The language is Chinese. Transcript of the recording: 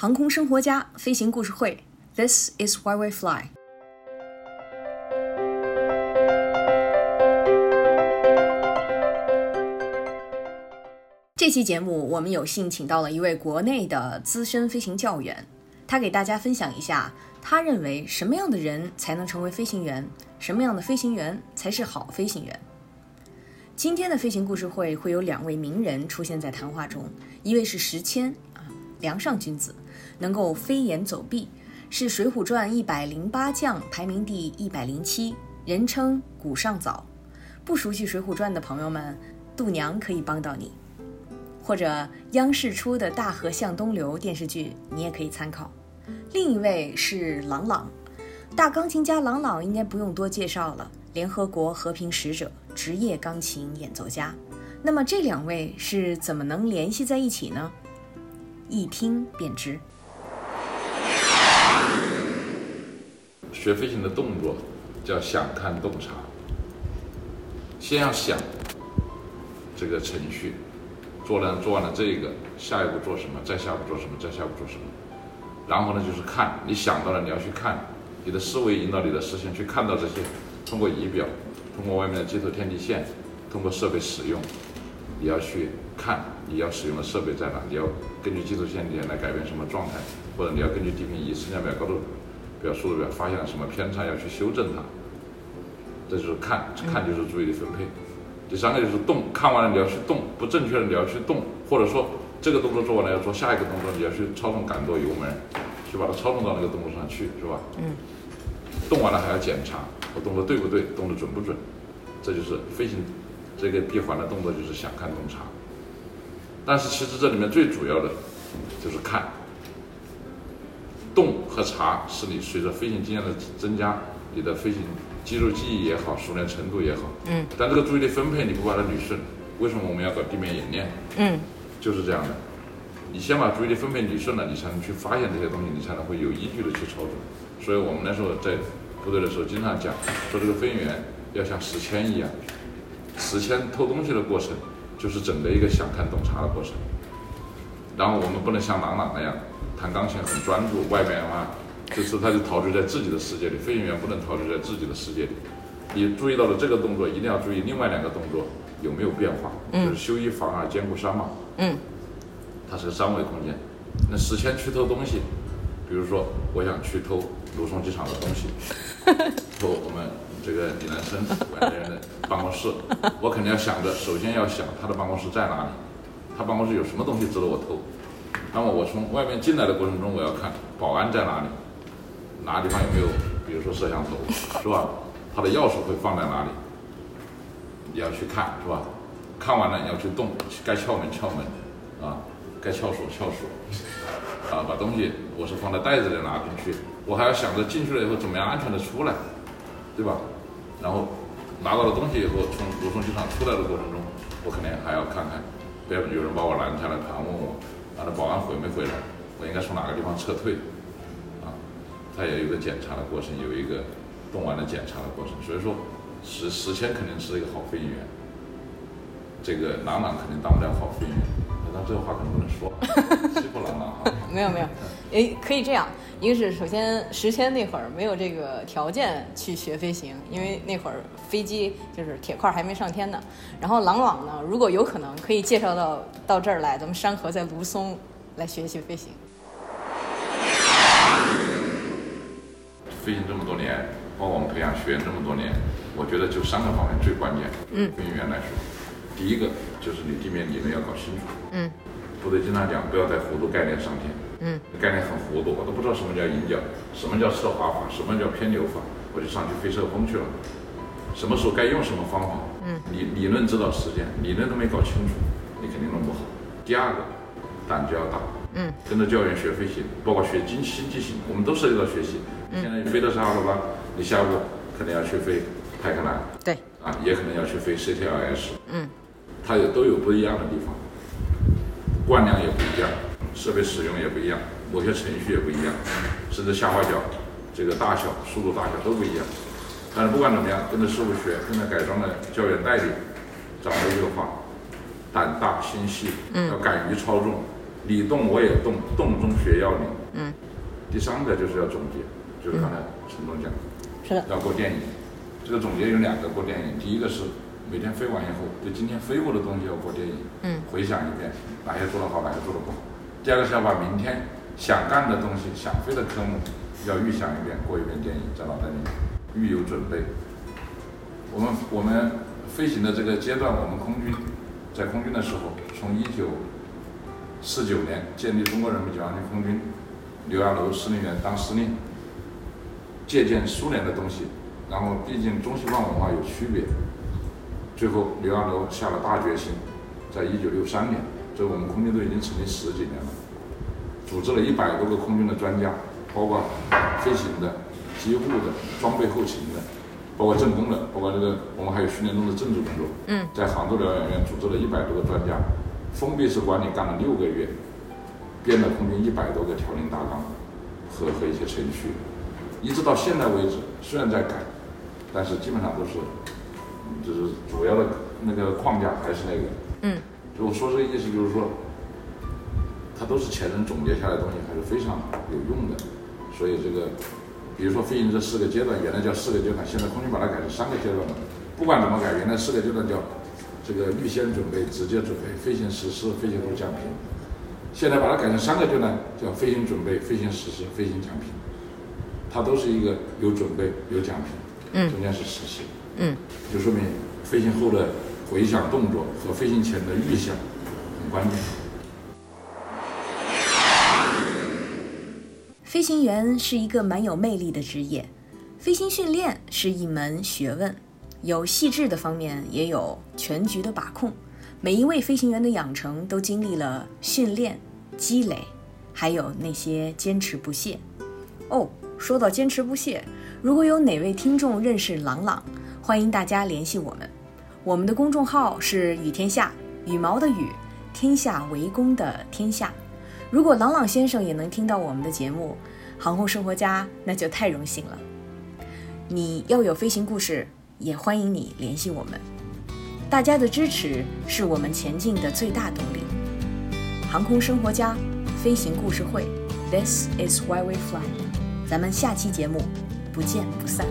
航空生活家飞行故事会，This is why we fly。这期节目，我们有幸请到了一位国内的资深飞行教员，他给大家分享一下，他认为什么样的人才能成为飞行员，什么样的飞行员才是好飞行员。今天的飞行故事会会有两位名人出现在谈话中，一位是石谦，梁上君子，能够飞檐走壁，是《水浒传》一百零八将排名第一百零七，人称古上早。不熟悉《水浒传》的朋友们，度娘可以帮到你，或者央视出的大河向东流电视剧，你也可以参考。另一位是郎朗，大钢琴家郎朗应该不用多介绍了，联合国和平使者。职业钢琴演奏家，那么这两位是怎么能联系在一起呢？一听便知。学飞行的动作叫想看洞察，先要想这个程序，做了做完了这个，下一步做什么？再下一步做什么？再下一步做什么？然后呢，就是看你想到了，你要去看，你的思维引导你的视线去看到这些，通过仪表。通过外面的接头天地线，通过设备使用，你要去看你要使用的设备在哪，你要根据接头天地线来改变什么状态，或者你要根据地平仪、升降表、高度表、速度表发现了什么偏差，要去修正它。这就是看，看就是注意力分配。第三个就是动，看完了你要去动，不正确的你要去动，或者说这个动作做完了要做下一个动作，你要去操纵杆舵油门，去把它操纵到那个动作上去，是吧？嗯。动完了还要检查。我动作对不对？动作准不准？这就是飞行这个闭环的动作，就是想看洞察。但是其实这里面最主要的就是看动和察，是你随着飞行经验的增加，你的飞行肌肉记忆也好，熟练程度也好。嗯。但这个注意力分配你不把它捋顺，为什么我们要搞地面演练？嗯。就是这样的，你先把注意力分配捋顺了，你才能去发现这些东西，你才能会有依据的去操作。所以我们那时候在。部队的时候经常讲，说这个飞行员要像石谦一样，史谦偷东西的过程就是整个一个想看洞察的过程。然后我们不能像朗朗那样弹钢琴很专注，外面啊，就是他就陶醉在自己的世界里。飞行员不能陶醉在自己的世界里，你注意到了这个动作，一定要注意另外两个动作有没有变化，就是修一防二，兼顾三嘛。嗯，它是个三维空间。那史谦去偷东西，比如说我想去偷卢松机场的东西。偷我们这个李南生管理员的办公室，我肯定要想着，首先要想他的办公室在哪里，他办公室有什么东西值得我偷。那么我从外面进来的过程中，我要看保安在哪里，哪个地方有没有，比如说摄像头，是吧？他的钥匙会放在哪里？你要去看，是吧？看完了你要去动，该敲门敲门，啊，该撬锁撬锁，啊，把东西我是放在袋子里拿进去。我还要想着进去了以后怎么样安全的出来，对吧？然后拿到了东西以后，从卢松机场出来的过程中，我肯定还要看看，不要有人把我拦下来盘问我，啊，那保安回没回来？我应该从哪个地方撤退？啊，他也有个检查的过程，有一个动完的检查的过程。所以说，史史谦肯定是一个好飞行员，这个朗朗肯定当不了好飞行员。但这个话可能不能说，欺负朗朗哈。没有没有，诶，可以这样。一个是首先，时迁那会儿没有这个条件去学飞行，因为那会儿飞机就是铁块还没上天呢。然后郎朗呢，如果有可能，可以介绍到到这儿来，咱们山河在卢松来学习飞行。飞行这么多年，包括我们培养学员这么多年，我觉得就三个方面最关键。嗯。飞行员来说，第一个就是你地面理论要搞清楚。嗯。部队经常讲，不要在糊涂概念上天。嗯，概念很糊涂，我都不知道什么叫引脚，什么叫侧滑法，什么叫偏流法，我就上去飞侧风去了。什么时候该用什么方法？嗯，理理论指导实践，理论都没搞清楚，你肯定弄不好。第二个，胆子要大。嗯，跟着教员学飞行，包括学经新机型，我们都涉及到学习。现在飞的是阿尔巴，你下午可能要去飞泰克兰。对。啊，也可能要去飞 CTLS。嗯，它也都有不一样的地方，惯量也不一样。设备使用也不一样，某些程序也不一样，甚至下滑角这个大小、速度大小都不一样。但是不管怎么样，跟着师傅学，跟着改装的教员带领，掌握一句话：胆大心细，要敢于操纵。你动我也动，动中学要领。嗯。第三个就是要总结，就是刚才陈总讲的，是的，要过电影。这个总结有两个过电影，第一个是每天飞完以后，对今天飞过的东西要过电影，嗯，回想一遍哪些做得好，哪些做得不好。第二个是要把明天想干的东西、想飞的科目要预想一遍，过一遍电影，在脑袋里预有准备。我们我们飞行的这个阶段，我们空军在空军的时候，从一九四九年建立中国人民解放军空军，刘亚楼司令员当司令，借鉴苏联的东西，然后毕竟中西方文化有区别，最后刘亚楼下了大决心，在一九六三年，这我们空军都已经成立十几年了，组织了一百多个空军的专家，包括飞行的、机务的、装备后勤的。包括政工的，包括这个我们还有训练中的政治工作。嗯，在杭州疗养院组织了一百多个专家，封闭式管理干了六个月，编了空军一百多个条令大纲和和一些程序，一直到现在为止，虽然在改，但是基本上都是，就是主要的那个框架还是那个。嗯，就我说这个意思就是说，它都是前人总结下来的东西，还是非常有用的，所以这个。比如说飞行这四个阶段，原来叫四个阶段，现在空军把它改成三个阶段了。不管怎么改，原来四个阶段叫这个预先准备、直接准备、飞行实施、飞行后奖评。现在把它改成三个阶段，叫飞行准备、飞行实施、飞行奖评。它都是一个有准备、有奖评，嗯，中间是实施，嗯，就说明飞行后的回响动作和飞行前的预想很关键。飞行员是一个蛮有魅力的职业，飞行训练是一门学问，有细致的方面，也有全局的把控。每一位飞行员的养成都经历了训练、积累，还有那些坚持不懈。哦，说到坚持不懈，如果有哪位听众认识朗朗，欢迎大家联系我们。我们的公众号是雨天下，羽毛的羽，天下为公的天下。如果朗朗先生也能听到我们的节目《航空生活家》，那就太荣幸了。你要有飞行故事，也欢迎你联系我们。大家的支持是我们前进的最大动力。航空生活家，飞行故事会，This is why we fly。咱们下期节目不见不散。